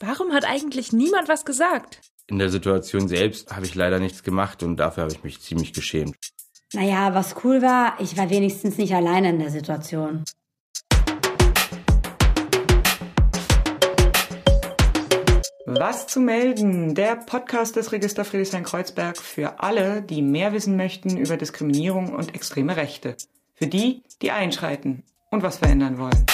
Warum hat eigentlich niemand was gesagt? In der Situation selbst habe ich leider nichts gemacht und dafür habe ich mich ziemlich geschämt. Naja, was cool war, ich war wenigstens nicht alleine in der Situation. Was zu melden? Der Podcast des Register Friedrichshain-Kreuzberg für alle, die mehr wissen möchten über Diskriminierung und extreme Rechte. Für die, die einschreiten und was verändern wollen.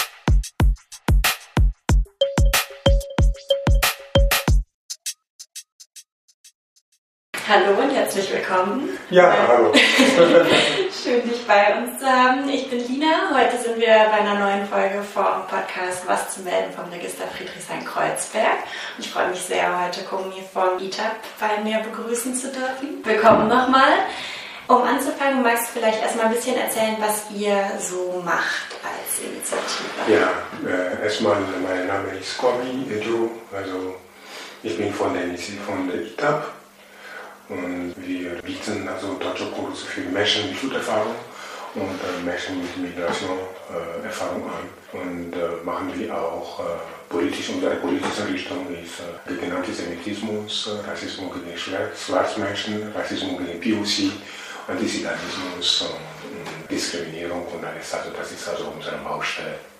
Hallo und herzlich willkommen. Ja, hallo. Schön, dich bei uns zu haben. Ich bin Lina. Heute sind wir bei einer neuen Folge vom Podcast Was zu melden vom Register Friedrichshain-Kreuzberg. Ich freue mich sehr, heute Kumi vom ITAP bei mir begrüßen zu dürfen. Willkommen nochmal. Um anzufangen, magst du vielleicht erstmal ein bisschen erzählen, was ihr so macht als Initiative? Ja, äh, erstmal, mein Name ist Kobi Ejo, also ich bin von der, von der ITAP und wir bieten also deutsche Kurse für Menschen mit Fluterfahrung und äh, Menschen mit Migrationerfahrung äh, an. Und äh, machen wir auch äh, politisch, unsere politische Richtung ist äh, gegen Antisemitismus, äh, Rassismus gegen Schwarzmenschen, Rassismus gegen POC, Antisemitismus, Diskriminierung und alles. Also das ist also unsere Baustelle.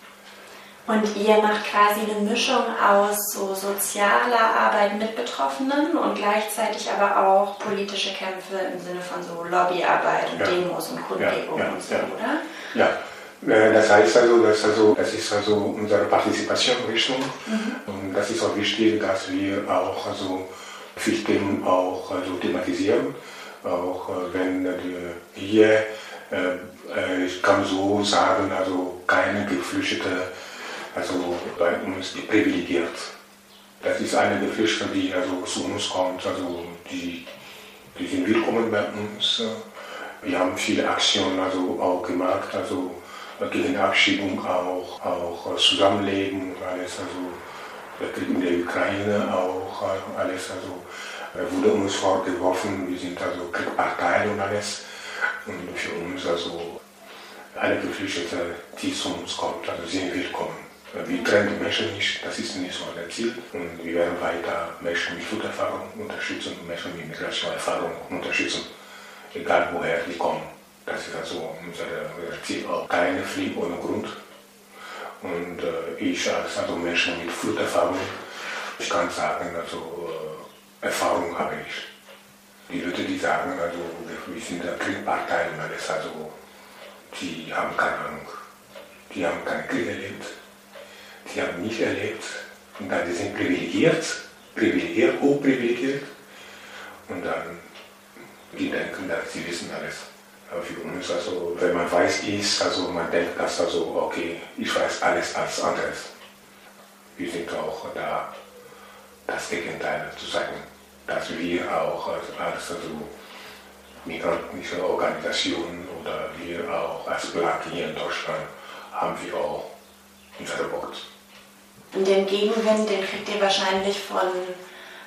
Und ihr macht quasi eine Mischung aus so sozialer Arbeit mit Betroffenen und gleichzeitig aber auch politische Kämpfe im Sinne von so Lobbyarbeit und ja. Demos und Kundgebungen ja, ja, und so, oder? Ja. Äh, das heißt also, das, also, das ist also unsere Partizipationsrichtung mhm. und das ist auch wichtig, dass wir auch also Themen auch also thematisieren, auch äh, wenn hier, äh, ich kann so sagen, also keine geflüchtete also bei uns privilegiert. Das ist eine der Fische, die also zu uns kommt. Also die, die sind willkommen bei uns. Wir haben viele Aktionen also auch gemacht, also gegen Abschiebung auch, auch Zusammenleben, alles also in der Ukraine auch, alles also wurde uns vorgeworfen, wir sind also Kriegpartei und alles. Und für uns also alle Geflüchtete, die zu uns kommt, also. Die Menschen nicht, das ist nicht so unser Ziel. Und wir werden weiter Menschen mit Fluterfahrung unterstützen, Menschen mit Migrationserfahrung unterstützen, egal woher die kommen. Das ist also unser, Ziel auch. Keine Fliegen ohne Grund. Und äh, ich als also Menschen mit Fluterfahrung, ich kann sagen, also äh, Erfahrung habe ich. Die Leute, die sagen, also wir sind eine Kriegpartei und alles, also die haben keine Ahnung. Die haben keinen Krieg erlebt die haben nicht erlebt. Und dann die sind privilegiert, privilegiert, hochprivilegiert. Und dann, die denken, dass sie wissen alles. Aber für uns, also, wenn man weiß ist, also man denkt, dass also, okay, ich weiß alles als anderes. Wir sind auch da, das Gegenteil zu sagen, dass wir auch als, als also, migrantische Organisationen oder wir auch als Black hier in Deutschland haben wir auch unsere Wort. Und den Gegenwind, den kriegt ihr wahrscheinlich von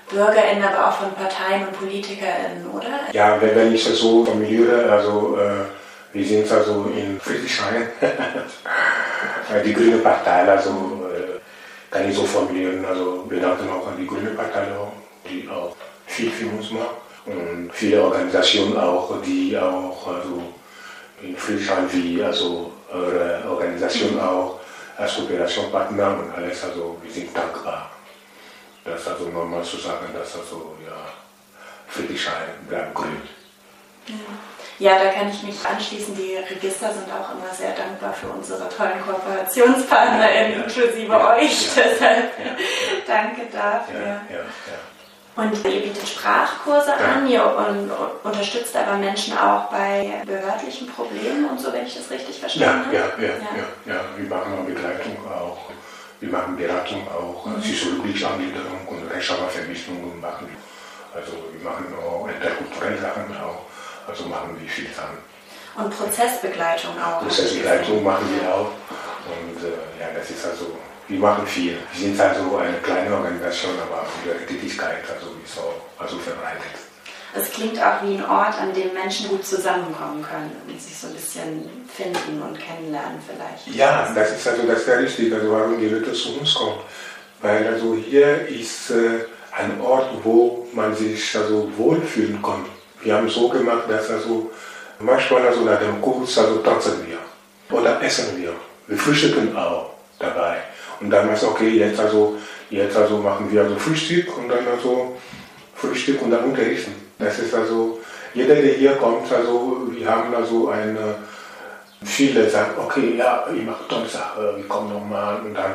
BürgerInnen, aber auch von Parteien und PolitikerInnen, oder? Ja, wenn ich das so formuliere, also äh, wir sind also in Friedrichshain, die Grüne Partei, also äh, kann ich so formulieren, also wir danken auch an die Grüne Partei, die auch viel für uns macht und viele Organisationen auch, die auch also in Friedrichshain wie also eure Organisation auch als Kooperationspartner und alles, also wir sind dankbar. Das ist also normal zu sagen, dass also ja, Friedrichshain bleibt grün. Ja. Ja, da kann ich mich anschließen. Die Register sind auch immer sehr dankbar für unsere tollen KooperationspartnerInnen, ja, ja, inklusive euch. Deshalb danke dafür. Und ihr bietet Sprachkurse ja. an, ihr un unterstützt aber Menschen auch bei behördlichen Problemen und so, wenn ich das richtig verstanden ja, habe. Ja, ja, ja, ja, Wir machen auch Begleitung auch, wir machen Beratung auch, mhm. psychologische Angliederung und Rechtschreibvermittlung machen wir. Also wir machen auch interkulturelle Sachen auch, also machen wir viele Sachen. Und Prozessbegleitung auch. Prozessbegleitung machen wir auch. Und äh, ja, das ist also wir machen viel. Wir sind also eine kleine Organisation, aber unsere Tätigkeit also ist auch also verbreitet. Es klingt auch wie ein Ort, an dem Menschen gut zusammenkommen können und sich so ein bisschen finden und kennenlernen vielleicht. Ja, das ist also das ist ja richtig. Also warum die Leute zu uns kommen. Weil also hier ist äh, ein Ort, wo man sich also wohlfühlen kann. Wir haben so gemacht, dass also manchmal also nach dem Kurs also tanzen wir oder essen wir. Wir frühstücken auch dabei. Und dann ist okay, jetzt also, jetzt also machen wir also Frühstück und dann also Frühstück und dann unterrichten. Das ist also, jeder, der hier kommt, also wir haben also eine, viele sagen, okay, ja, ich mache tolle Sache, wir kommen nochmal und dann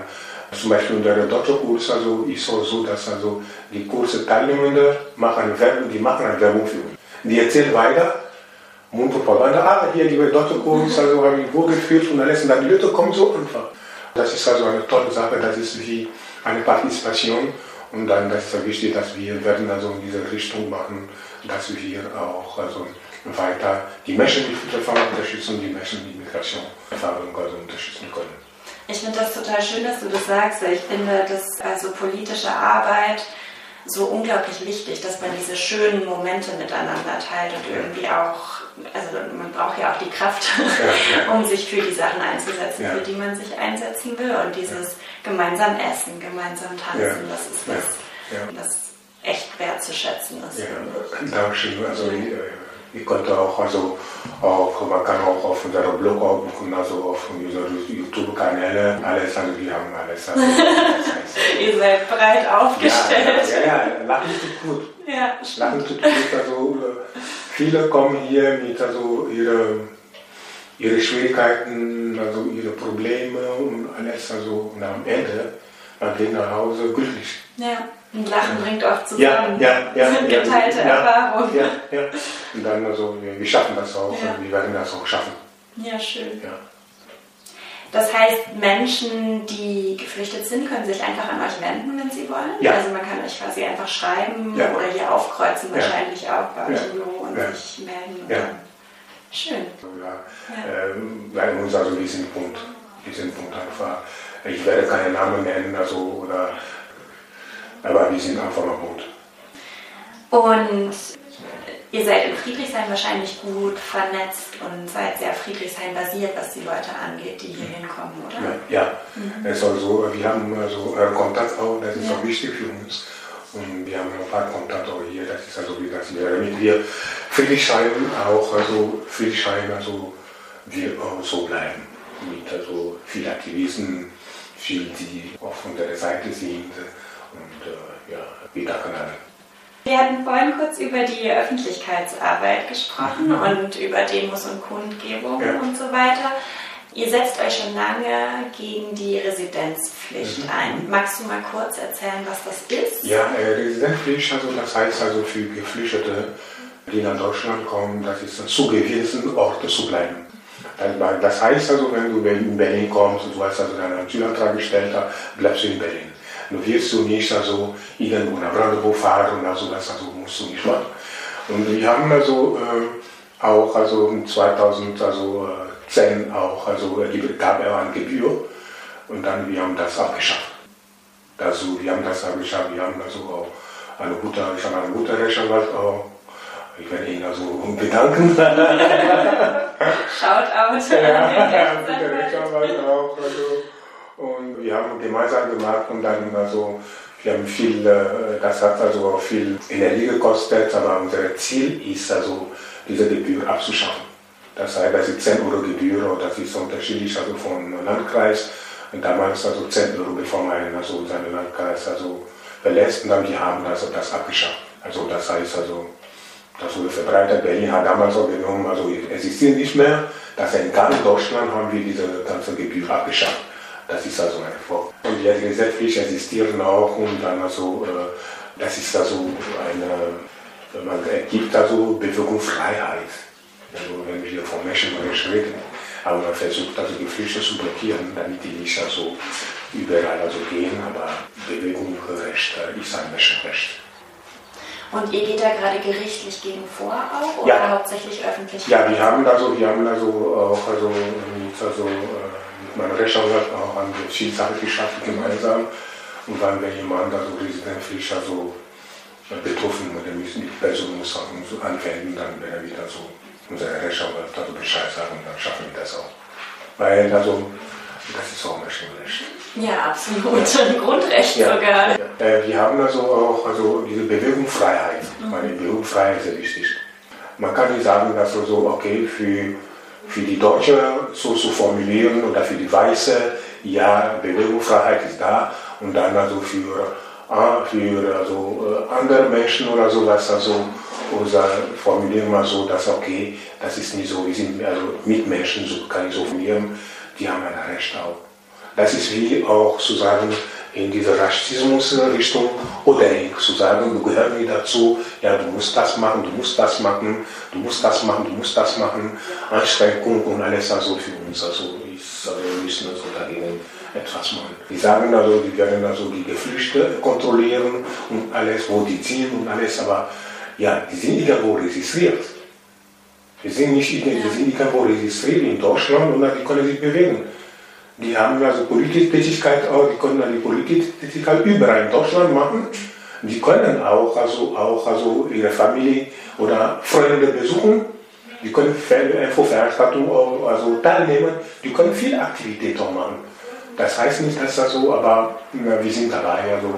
zum Beispiel unter der Doktorkurs also ist es so, dass also die Kurse Teilnehmende machen Werbung, die machen eine Werbung für uns. Die erzählen weiter, Mundpropaganda, ah, hier die Doktorkurs, also habe ich wo geführt und alles und dann die Leute kommen so einfach. Das ist also eine tolle Sache, das ist wie eine Partizipation und dann das ist wichtig, dass wir werden also in diese Richtung machen, dass wir auch also weiter die Menschen mit Fluchterfahrung unterstützen, die Menschen mit Migrationserfahrung also unterstützen können. Ich finde das total schön, dass du das sagst, ich finde, dass also politische Arbeit so unglaublich wichtig, dass man diese schönen Momente miteinander teilt und irgendwie auch, also man braucht ja auch die Kraft, um sich für die Sachen einzusetzen, für die man sich einsetzen will. Und dieses gemeinsam essen, gemeinsam tanzen, das ist was, das echt wertzuschätzen ist. Ja, Dankeschön. Also, ich konnte auch, also auch, man kann auch auf unserem Blog auch gucken, also auf unseren YouTube-Kanäle, alles, also wir haben alles. Also, Ihr seid breit aufgestellt. Ja, ja, ja, Lachen tut gut. Ja. Lachen tut gut, also viele kommen hier mit also ihre, ihre Schwierigkeiten, also ihre Probleme und alles, also und am Ende, man geht nach Hause glücklich. Ja. Und Lachen bringt oft zusammen. Ja, ja, ja. Sind geteilte ja, Erfahrungen. Ja, ja. Und dann also, wir, schaffen das auch ja. und wir werden das auch schaffen. Ja, schön. Ja. Das heißt, Menschen, die geflüchtet sind, können sich einfach an euch wenden, wenn sie wollen. Ja. Also man kann euch quasi einfach schreiben ja. oder hier aufkreuzen, wahrscheinlich auch bei euch im Büro und sich melden. Ja. Schön. Ja. Ähm, uns also diesen Punkt, diesen Punkt einfach. Ich werde keinen Namen nennen, also oder aber wir sind einfach noch gut. Und ihr seid in Friedrichshain wahrscheinlich gut vernetzt und seid sehr Friedrichshain-basiert, was die Leute angeht, die hier hinkommen, oder? Ja, ja. Mhm. Also, wir haben also Kontakt auch, das ist ja. auch wichtig für uns. Und wir haben ein paar Kontakte auch hier, das ist also wie das wir, damit wir Friedrichshain auch, also Friedrichshain, also wir auch so bleiben. Mit also vielen Aktivisten, viel, die auf unserer Seite sind und äh, ja, wieder können. Wir hatten vorhin kurz über die Öffentlichkeitsarbeit gesprochen mhm. und über Demos und Kundgebungen ja. und so weiter. Ihr setzt euch schon lange gegen die Residenzpflicht mhm. ein. Magst du mal kurz erzählen, was das ist? Ja, äh, Residenzpflicht, also das heißt also für Geflüchtete, die nach Deutschland kommen, das ist zugewiesen, Orte zu bleiben. Das heißt also, wenn du in Berlin kommst und du hast also deinen Asylantrag gestellt, bleibst du in Berlin. Du wirst du nicht also irgendwo nach Brandenburg fahren, also das also musst du nicht machen. Und wir haben also äh, auch also 2010 auch, also gab er eine Gebühr und dann wir haben das abgeschafft. Also wir haben das abgeschafft, wir haben also auch eine gute, ich habe eine gute Rechtsanwalt auch. Ich werde Ihnen also bedanken. Schaut aus. Ja, gute Rechtsanwalt auch. Also, und wir haben gemeinsam gemacht und dann also, wir haben viel, äh, das hat also auch viel Energie gekostet, aber unser Ziel ist also, diese Gebühr abzuschaffen. Das heißt, das ist 10 Euro Gebühr, das ist unterschiedlich also vom Landkreis. Und damals also 10 Euro, bevor man also seinen Landkreis also verlässt, und dann wir haben also das abgeschafft. Also das heißt also, das wurde verbreitet. Berlin hat damals auch genommen, also existiert nicht mehr. Das in ganz Deutschland haben wir diese ganze Gebühr abgeschafft. Das ist also ein Erfolg. Und die gesetzlich existieren auch und dann also, äh, das ist also eine, man gibt also Bewegungsfreiheit. Also wenn wir von Menschenrecht reden, aber man versucht also die Flüchtlinge zu blockieren, damit die nicht also überall also gehen, aber Bewegungsrecht ist ein Menschenrecht. Und ihr geht da gerade gerichtlich gegen vor auch oder ja. hauptsächlich öffentlich? Ja, wir haben also, wir haben also auch also, also äh, meine Rechtsanwalt auch an der Vielsache geschafft gemeinsam. Und wenn jemand also residenzpflicht also betroffen oder müssen die Person muss so anwenden, dann wäre wieder so unsere Rechtsanwalt also Bescheid sagen und dann schaffen wir das auch. Weil also Das ist auch Menschenrecht. Ja, absolut. Ein Grundrecht ja. sogar. Ja. Äh, wir haben also auch also diese Bewegungsfreiheit. Mhm. Meine Bewegungsfreiheit ist sehr wichtig. Man kann nicht sagen, dass so, okay, für, für die Deutsche so zu formulieren oder für die Weiße, ja, Bewegungsfreiheit ist da und dann also für, ah, für also äh, andere Menschen oder sowas, also oder formulieren wir so, dass okay, das ist nicht so, wir sind also Mitmenschen, so kann ich so formulieren, die haben ein Recht auch. Das ist wie auch zu sagen, in diese Rassismusrichtung oder zu sagen, du gehörst nicht dazu, ja, du musst das machen, du musst das machen, du musst das machen, du musst das machen, Anstrengung und alles also für uns. Also, ist, also wir müssen also dagegen etwas machen. Die sagen also, die werden also die Geflüchteten kontrollieren und alles, wo die ziehen und alles, aber ja, die sind irgendwo registriert. Die sind nicht die sind irgendwo registriert in Deutschland und die können sich bewegen. Die haben also Politiktätigkeit auch, die können die Politiktätigkeit überall in Deutschland machen. Die können auch, also, auch also ihre Familie oder Freunde besuchen. Die können Infoveranstaltungen also teilnehmen. Die können viel Aktivität auch machen. Das heißt nicht, dass das so, aber na, wir sind dabei, also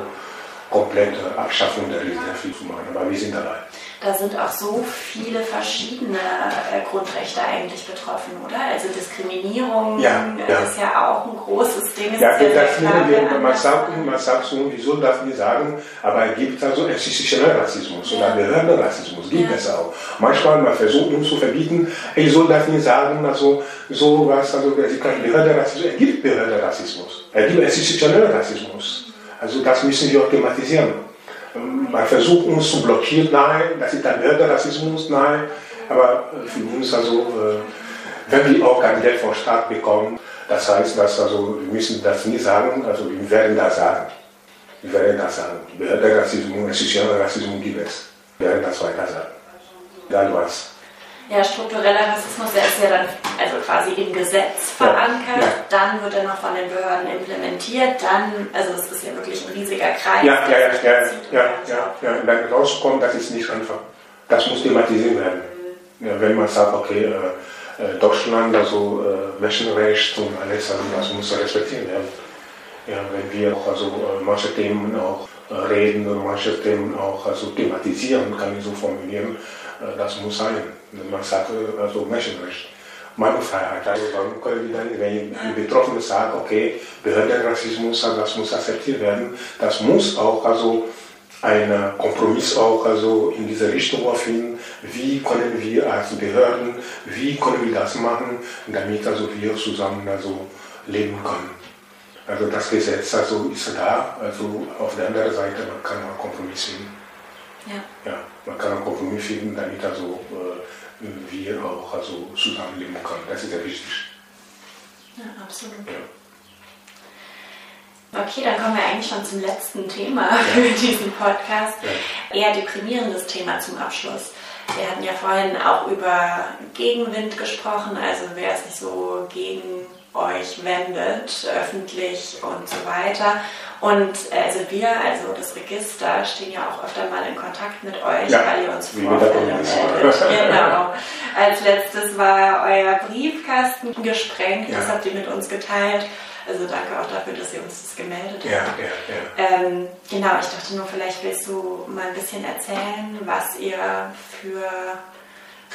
komplette Abschaffung der Reserve zu machen. Aber wir sind dabei da sind auch so viele verschiedene äh, Grundrechte eigentlich betroffen, oder? Also Diskriminierung ja, ja. ist ja auch ein großes Ding. Ja, das ja klar, wir, man, sagt, man sagt so, wieso darf man sagen, aber es gibt also institutionellen Rassismus ja. oder Behördenrassismus, gibt ja. es auch. Manchmal man versucht uns zu verbieten, ich soll das nicht sagen, also so was, also es gibt Behördenrassismus, es gibt Behördenrassismus, es gibt institutionellen Rassismus. Also das müssen wir auch thematisieren man versucht uns zu blockieren, nein, das ist ein Mörderrassismus, nein, aber für uns also, äh, wenn wir auch kein Geld vom Staat bekommen, das heißt, dass also, wir müssen das nie sagen, also wir werden das sagen. Wir werden das sagen. Behördenrassismus, institutioneller Rassismus gibt es. Wir werden das weiter sagen. Egal was. Ja, struktureller Rassismus, der ist ja dann also quasi im Gesetz verankert, ja, ja. dann wird er noch von den Behörden implementiert, dann, also es ist ja wirklich ein riesiger Kreis. Ja, ja, ja, ja, ja, ja, ja, Und dann rauskommen, das ist nicht einfach. Das muss thematisiert werden. Mhm. Ja, wenn man sagt, okay, äh, äh Deutschland, also äh, Menschenrecht und alles, also das muss respektiert werden. Ja, wenn wir auch also äh, manche Themen auch reden und manche Themen auch also thematisieren, kann ich so formulieren, äh, das muss sein. Man sagt also Menschenrecht. Meinungsfreiheit. Also warum können wir dann, wenn die Betroffene sagen, okay, Behördenrassismus, das muss akzeptiert werden, das muss auch also ein Kompromiss auch also in diese Richtung finden, wie können wir als Behörden, wie können wir das machen, damit also wir zusammen also leben können. Also das Gesetz also ist da, also auf der anderen Seite, man kann einen Kompromiss finden. Ja. ja man kann einen Kompromiss finden, damit also äh, wir auch also zusammenleben können. Das ist sehr wichtig. Ja, absolut. Ja. Okay, dann kommen wir eigentlich schon zum letzten Thema ja. für diesen Podcast. Ja. Eher deprimierendes Thema zum Abschluss. Wir hatten ja vorhin auch über Gegenwind gesprochen, also wer sich so gegen euch wendet, öffentlich und so weiter. Und also wir, also das Register, stehen ja auch öfter mal in Kontakt mit euch, ja, weil ihr uns Vorfälle meldet. Genau. Als letztes war euer Briefkasten gesprengt, ja. das habt ihr mit uns geteilt. Also danke auch dafür, dass ihr uns das gemeldet habt. Ja, ja, ja. Ähm, genau, ich dachte nur, vielleicht willst du mal ein bisschen erzählen, was ihr für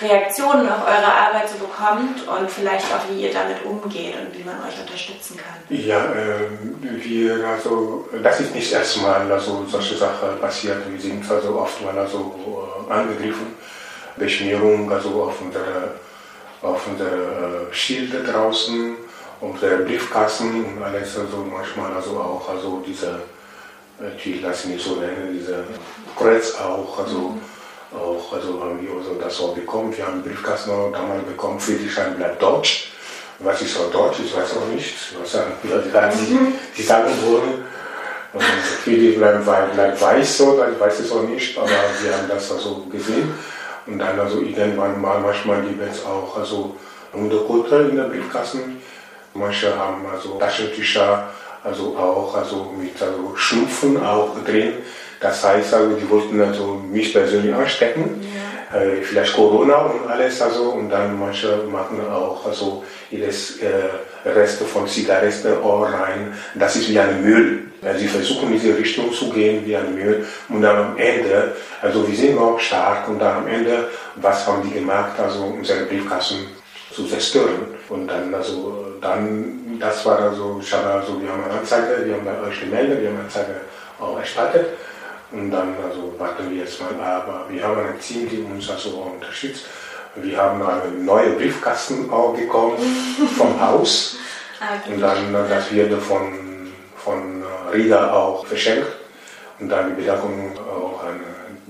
Reaktionen auf eure Arbeit so bekommt und vielleicht auch, wie ihr damit umgeht und wie man euch unterstützen kann. Ja, äh, wir, also, das ist nicht erstmal also, solche Sachen passiert. Wir sind also oft mal also, äh, angegriffen. Beschmierung also auf unsere, auf unsere Schilder draußen, unsere Briefkasten und alles, also manchmal also auch also diese, ich will das nicht so nennen, diese Kreuz auch, also mhm auch, also haben wir also das auch bekommen. Wir haben einen Briefkasten damals bekommen, Friedrichshain bleibt Deutsch. Was ist auch Deutsch? Ich weiß auch nicht. Was sagen, die, die sagen wollen. Und Friedrich bleibt, bleibt weiß, so, ich weiß es auch nicht, aber wir haben das also gesehen. Und dann also irgendwann mal, manchmal gibt es auch also Hundekultur in der Briefkasten. Manche haben also Taschentücher, also auch also mit also Schnupfen auch drin. Das heißt also, die wollten also mich persönlich anstecken. äh, vielleicht Corona und alles, also, und dann manche machen auch also jedes äh, Reste von Zigaretten rein. Das ist wie ein Müll. Also sie versuchen in diese Richtung zu gehen wie ein Müll und dann am Ende, also wir sind noch stark und dann am Ende, was haben die gemacht, also unsere Briefkassen zu zerstören und dann also dann das war also ich habe also wir haben eine Anzeige, wir haben bei euch gemeldet, wir haben eine Anzeige auch erstattet und dann also warten wir jetzt mal, aber wir haben ein Team, die uns also auch unterstützt. Wir haben eine neue Briefkasten auch bekommen vom Haus. Ah, und dann, das wird von, von Riga auch verschenkt. Und dann die Bedankung auch an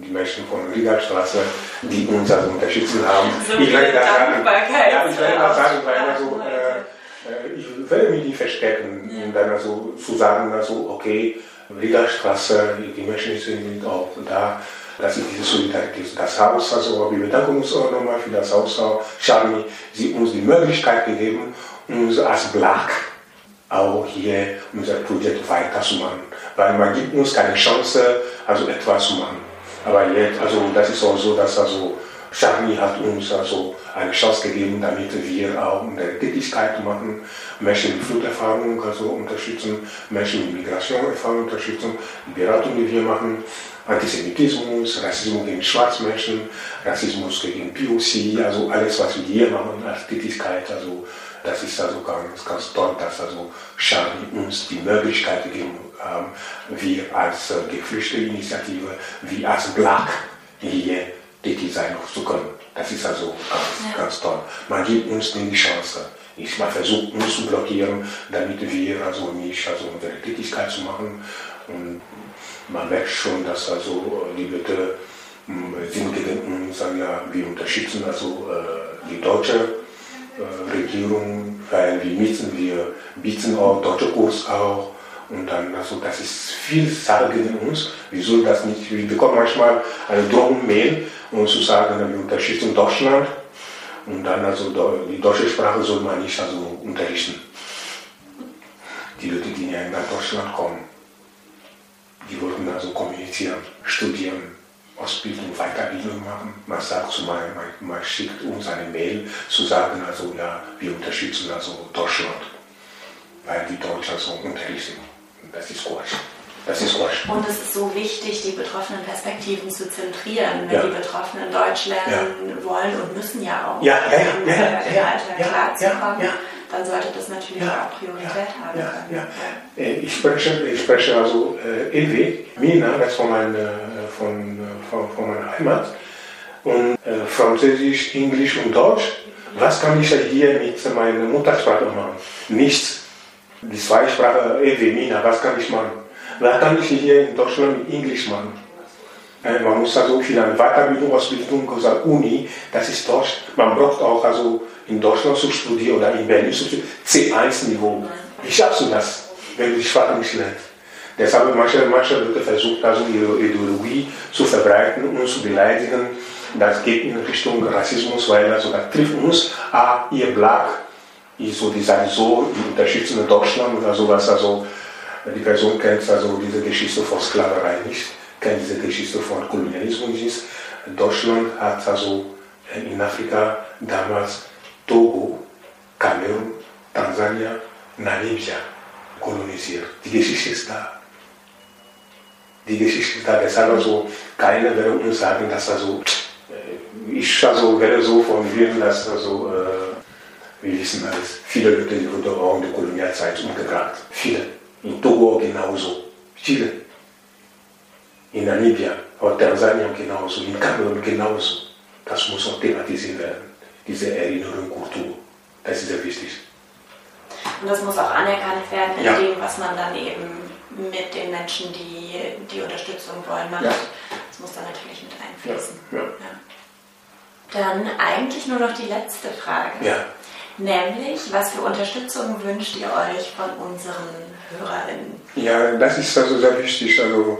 die Menschen von Riga Straße, die uns also unterstützen haben. So ich werde das sagen, ja, ich werde sagen, weil also, äh, ich mich nicht verstecken, ja. und dann also zu sagen, also, okay, Riederstraße, die Menschen sind auch da. Das ist diese Solidarität. Das Haus, also wir bedanken uns auch nochmal für das Haus Charmy, sie uns die Möglichkeit gegeben, uns als Blag auch hier unser Projekt weiterzumachen. Weil man gibt uns keine Chance, also etwas zu machen. Aber jetzt, also das ist auch so, dass also Charmy hat uns also eine Chance gegeben, damit wir auch unsere Tätigkeit machen, Menschen mit Fluterfahrung also unterstützen, Menschen mit Migrationerfahrung unterstützen, die Beratung, die wir machen, Antisemitismus, Rassismus gegen Schwarzmenschen, Rassismus gegen POC, also alles, was wir hier machen als Tätigkeit, also das ist also ganz, ganz toll, dass also Charmy uns die Möglichkeit gegeben haben, wir als äh, geflüchtete Initiative, wie als Black hier tätig sein zu können. Das ist also ganz, ja. ganz toll. Man gibt uns die Chance. Ich man versucht uns zu blockieren, damit wir also nicht also unsere Tätigkeit zu machen. Und man merkt schon, dass also die Leute hm, sind gegen uns, sagen ja, wir unterstützen also äh, die deutsche äh, Regierung, weil wir bieten, wir bieten auch deutsche Kurs auch und dann, also das ist viel Sache gegen uns. Sollen das nicht, wir bekommen manchmal eine Drohung-Mail, um zu sagen, wir unterstützen Deutschland. Und dann, also die deutsche Sprache soll man nicht also unterrichten. Die Leute, die nach Deutschland kommen, die wollten also kommunizieren, studieren, Ausbildung, Weiterbildung machen. Man sagt zu man, man schickt uns eine Mail zu sagen, also ja, wir unterstützen also Deutschland, weil die Deutschen so unterrichten. Das ist Quatsch. Das ist Quatsch. Und es ist so wichtig, die betroffenen Perspektiven zu zentrieren. Wenn ja. die Betroffenen Deutsch lernen ja. wollen und müssen ja auch, ja, ja, ja, um ja, ja, ja, klarzukommen, ja, dann sollte das natürlich auch Priorität haben. Ja, ja. Äh, ich, spreche, ich spreche also äh, Ewe, Mina, das von, mein, äh, von, von, von meiner Heimat, und äh, Französisch, Englisch und Deutsch. Was kann ich hier mit meiner Muttersprache machen? Nichts. Die Zweisprache Evemina, was kann ich machen? Was kann ich hier in Deutschland mit Englisch machen? Äh, man muss also viel an Weiterbildung, Ausbildung, also Uni, das ist Deutsch. Man braucht auch also in Deutschland zu studieren oder in Berlin zu studieren, C1-Niveau. Wie schaffst du das, wenn du die Sprache nicht lernst? Deshalb haben manche, manche Leute versucht, also ihre Ideologie zu verbreiten und zu beleidigen. Das geht in Richtung Rassismus, weil das trifft uns, ah, ihr Black, so, die sagen so, die unterstützen Deutschland oder sowas. Also die Person kennt also diese Geschichte von Sklaverei nicht, kennt diese Geschichte von Kolonialismus nicht. Deutschland hat also in Afrika damals Togo, Kamerun, Tansania, Namibia kolonisiert. Die Geschichte ist da. Die Geschichte ist da. Deshalb also keiner würde uns sagen, dass also ich also werde so formulieren, dass also äh, wir wissen alles. Viele Leute wurden auch in der Kolonialzeit umgebracht. Viele. In Togo genauso. Viele. In Namibia, auch Tansania genauso, in Kamerun genauso. Das muss auch thematisiert werden. Diese Erinnerung, Kultur. Das ist sehr wichtig. Und das muss auch anerkannt werden in ja. dem, was man dann eben mit den Menschen, die die Unterstützung wollen, macht. Ja. Das muss dann natürlich mit einfließen. Ja. Dann eigentlich nur noch die letzte Frage. Ja. Nämlich, was für Unterstützung wünscht ihr euch von unseren HörerInnen? Ja, das ist also sehr wichtig. Also,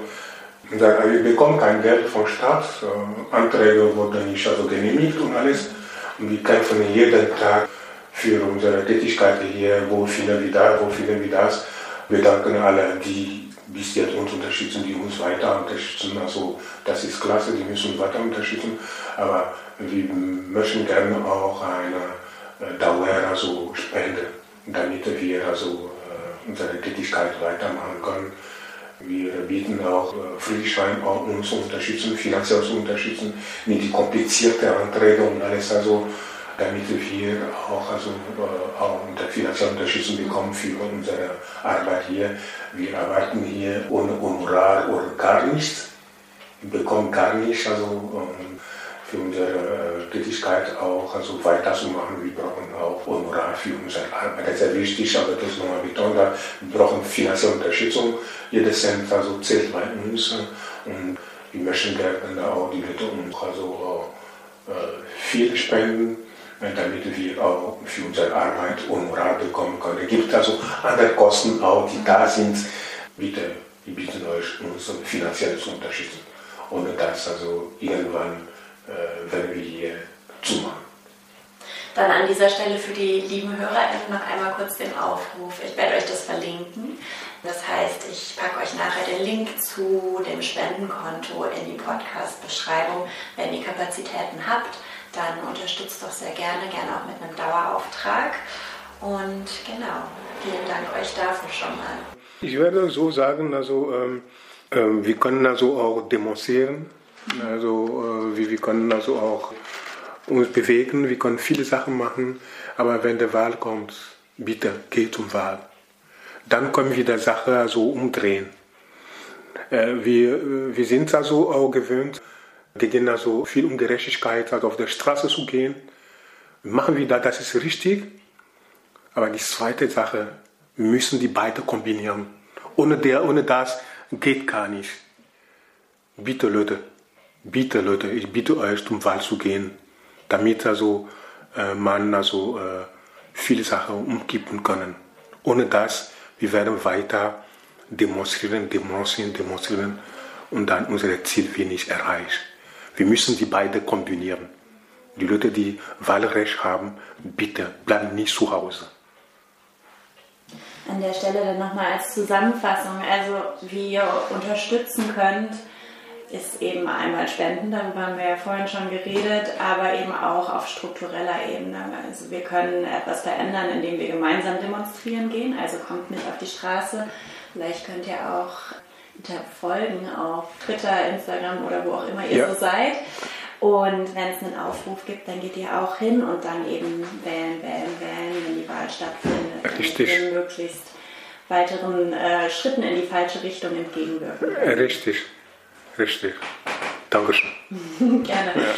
wir bekommen kein Geld vom Staat. Anträge wurden nicht also genehmigt und alles. Und wir kämpfen jeden Tag für unsere Tätigkeit hier, wo viele wie das, wo viele wie das. Wir danken alle, die bis jetzt uns unterstützen, die uns weiter unterstützen. Also das ist klasse, die müssen weiter unterstützen. Aber wir möchten gerne auch eine äh, Dauer also spenden, damit wir also äh, unsere Tätigkeit weitermachen können. Wir bieten auch Friedrichshain auch uns zu unterstützen, finanziell zu unterstützen, mit die komplizierten Anträge und alles, also damit wir auch, also, äh, auch finanzielle Unterstützung bekommen für unsere Arbeit hier. Wir arbeiten hier ohne Honorar oder gar nichts, wir bekommen gar nichts, also um, für unsere Tätigkeit auch also weiterzumachen. Wir brauchen auch Honorar für unsere Arbeit. Das ist sehr wichtig, aber das nochmal betont. Wir brauchen finanzielle Unterstützung. Jeder Cent also zählt bei uns und wir möchten gerne auch die Leute also äh, viel spenden damit wir auch für unsere Arbeit Honorar bekommen können. Es gibt also andere Kosten auch, die da sind. Bitte, wir bitten euch, uns finanziell zu unterstützen. Ohne das also irgendwann äh, werden wir hier zumachen. Dann an dieser Stelle für die lieben HörerInnen noch einmal kurz den Aufruf. Ich werde euch das verlinken. Das heißt, ich packe euch nachher den Link zu dem Spendenkonto in die Podcast-Beschreibung, wenn ihr Kapazitäten habt dann unterstützt doch sehr gerne, gerne auch mit einem Dauerauftrag. Und genau, vielen Dank euch dafür schon mal. Ich werde so sagen, also ähm, äh, wir können also auch demonstrieren, also äh, wir, wir können also auch uns bewegen, wir können viele Sachen machen, aber wenn der Wahl kommt, bitte geht zum Wahl. Dann können wir die Sache also umdrehen. Äh, wir, wir sind also auch gewöhnt, gegen also viel Ungerechtigkeit also auf der Straße zu gehen. Machen wir das, das ist richtig. Aber die zweite Sache, müssen die beide kombinieren. Ohne, der, ohne das geht gar nicht. Bitte Leute, bitte Leute, ich bitte euch zum Wahl zu gehen, damit also äh, man also äh, viele Sachen umkippen können. Ohne das, wir werden weiter demonstrieren, demonstrieren, demonstrieren und dann unsere Ziel nicht erreichen. Wir müssen die beiden kombinieren. Die Leute, die Wahlrecht haben, bitte bleiben nicht zu Hause. An der Stelle dann nochmal als Zusammenfassung, also wie ihr unterstützen könnt, ist eben einmal Spenden, darüber haben wir ja vorhin schon geredet, aber eben auch auf struktureller Ebene. Also wir können etwas verändern, indem wir gemeinsam demonstrieren gehen, also kommt mit auf die Straße. Vielleicht könnt ihr auch folgen auf Twitter, Instagram oder wo auch immer ihr ja. so seid. Und wenn es einen Aufruf gibt, dann geht ihr auch hin und dann eben wählen, wählen, wählen, wenn die Wahl stattfindet. Richtig. Und möglichst weiteren äh, Schritten in die falsche Richtung entgegenwirken. Richtig, richtig. Dankeschön. Gerne. Ja.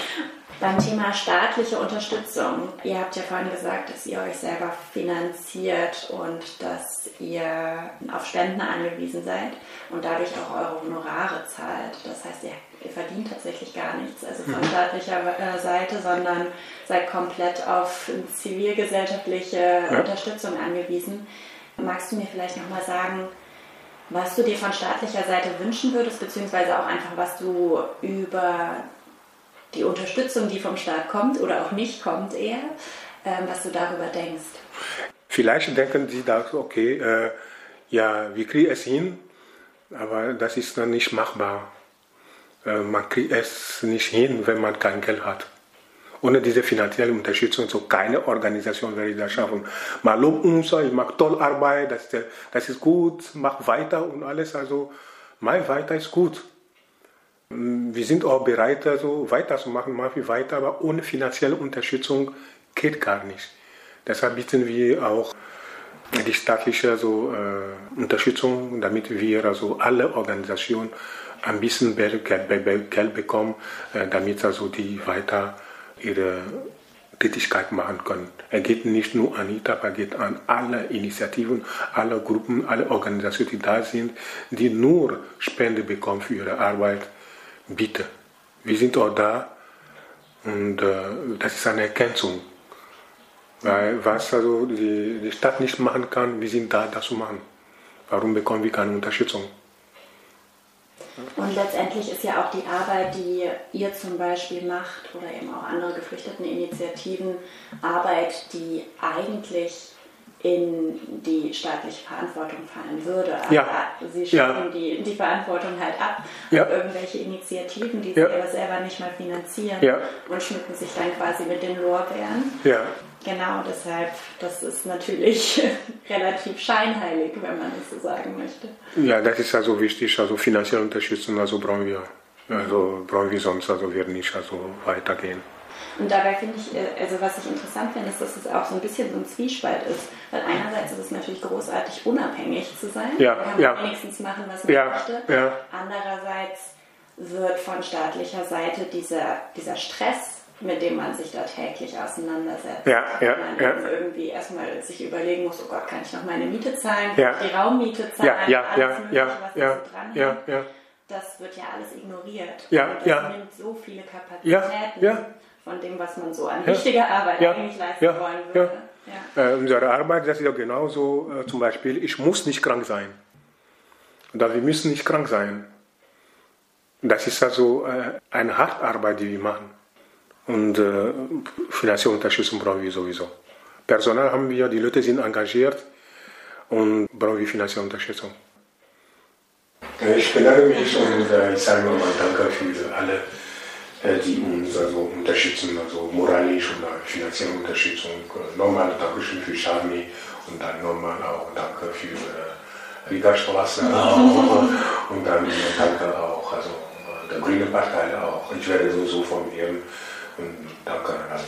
Beim Thema staatliche Unterstützung, ihr habt ja vorhin gesagt, dass ihr euch selber finanziert und dass ihr auf Spenden angewiesen seid und dadurch auch eure Honorare zahlt. Das heißt, ihr, ihr verdient tatsächlich gar nichts, also von mhm. staatlicher äh, Seite, sondern seid komplett auf zivilgesellschaftliche ja. Unterstützung angewiesen. Magst du mir vielleicht nochmal sagen, was du dir von staatlicher Seite wünschen würdest, beziehungsweise auch einfach, was du über die Unterstützung, die vom Staat kommt oder auch nicht kommt, eher, ähm, was du darüber denkst. Vielleicht denken sie da, okay, äh, ja, wir kriegen es hin, aber das ist dann nicht machbar. Äh, man kriegt es nicht hin, wenn man kein Geld hat. Ohne diese finanzielle Unterstützung, so keine Organisation werde ich das schaffen. Man lobt uns, ich mache toll Arbeit, das, das ist gut, mach weiter und alles. Also, mein Weiter ist gut. Wir sind auch bereit, also weiterzumachen, mal viel weiter, aber ohne finanzielle Unterstützung geht gar nicht. Deshalb bieten wir auch die staatliche also, äh, Unterstützung, damit wir also alle Organisationen ein bisschen Geld, Geld bekommen, äh, damit also die weiter ihre Tätigkeit machen können. Er geht nicht nur an ITA, er geht an alle Initiativen, alle Gruppen, alle Organisationen, die da sind, die nur Spende bekommen für ihre Arbeit bitte. Wir sind auch da und äh, das ist eine Ergänzung. Weil was also die, die Stadt nicht machen kann, wir sind da, das zu machen. Warum bekommen wir keine Unterstützung? Und letztendlich ist ja auch die Arbeit, die ihr zum Beispiel macht oder eben auch andere Geflüchteteninitiativen, Arbeit, die eigentlich in die staatliche Verantwortung fallen würde. Aber Ja. sie Ja. schieben die, die Verantwortung halt ab Ja. auf irgendwelche Initiativen, die Ja. sie aber selber nicht mal finanzieren Ja. und schmücken sich dann quasi mit den Lorbeeren. Genau, deshalb, das ist natürlich relativ scheinheilig, wenn man es so sagen möchte. ja, das ist also wichtig, also finanzielle Unterstützung, also brauchen wir. Also brauchen wir sonst, also wird nicht also weitergehen. Und dabei finde ich, äh, also was ich interessant finde, ist, dass es auch so ein bisschen so ein Zwiespalt ist. Weil einerseits ist es natürlich großartig, unabhängig zu sein. Ja, Da kann man ja. wenigstens machen, was man Ja, möchte. ja. Andererseits wird von staatlicher Seite dieser, dieser Stress, mit dem man sich da täglich auseinandersetzt, Ja, ja, man ja. irgendwie erstmal sich überlegen muss, oh Gott, kann ich noch meine Miete zahlen, Ja. kann ich die Raummiete zahlen, Ja, ja, alles ja, mögliche, ja, was ja, so ja, ja. Das wird ja alles ignoriert. Ja, Und das ja. nimmt so viele Kapazitäten Ja, ja. von dem, was man so an Ja. wichtiger Arbeit Ja. eigentlich leisten Ja. wollen Ja. würde. Ja. Äh, unsere Arbeit, das ist ja genauso, äh, zum Beispiel, ich muss nicht krank sein. Oder wir müssen nicht krank sein. Das ist also äh, eine harte Arbeit, die wir machen. Und äh, finanzielle Unterstützung brauchen wir sowieso. Personal haben wir, die Leute sind engagiert und brauchen wir finanzielle Unterstützung. Äh, Ich bedanke mich und äh, ich sage nochmal Danke für alle, äh, die uns also unterstützen, also moralisch und äh, finanzielle Unterstützung. Äh, Nochmal Dankeschön für Charmi und dann nochmal auch Danke für äh, Riga Straße auch, und dann Danke auch, also der Grüne Partei auch. Ich werde sowieso formieren und danke an alle.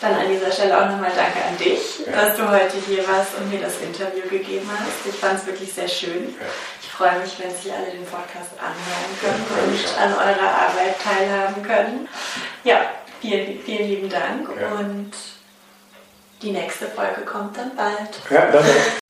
Dann an dieser Stelle auch nochmal Danke an dich, dass du heute hier warst und mir das Interview gegeben hast. Ich fand es wirklich sehr schön. Ich freue mich, wenn sich alle den Podcast anhören können und an eurer Arbeit teilhaben können. Ja, vielen, vielen lieben Dank Ja. und die nächste Folge kommt dann bald. Ja, danke.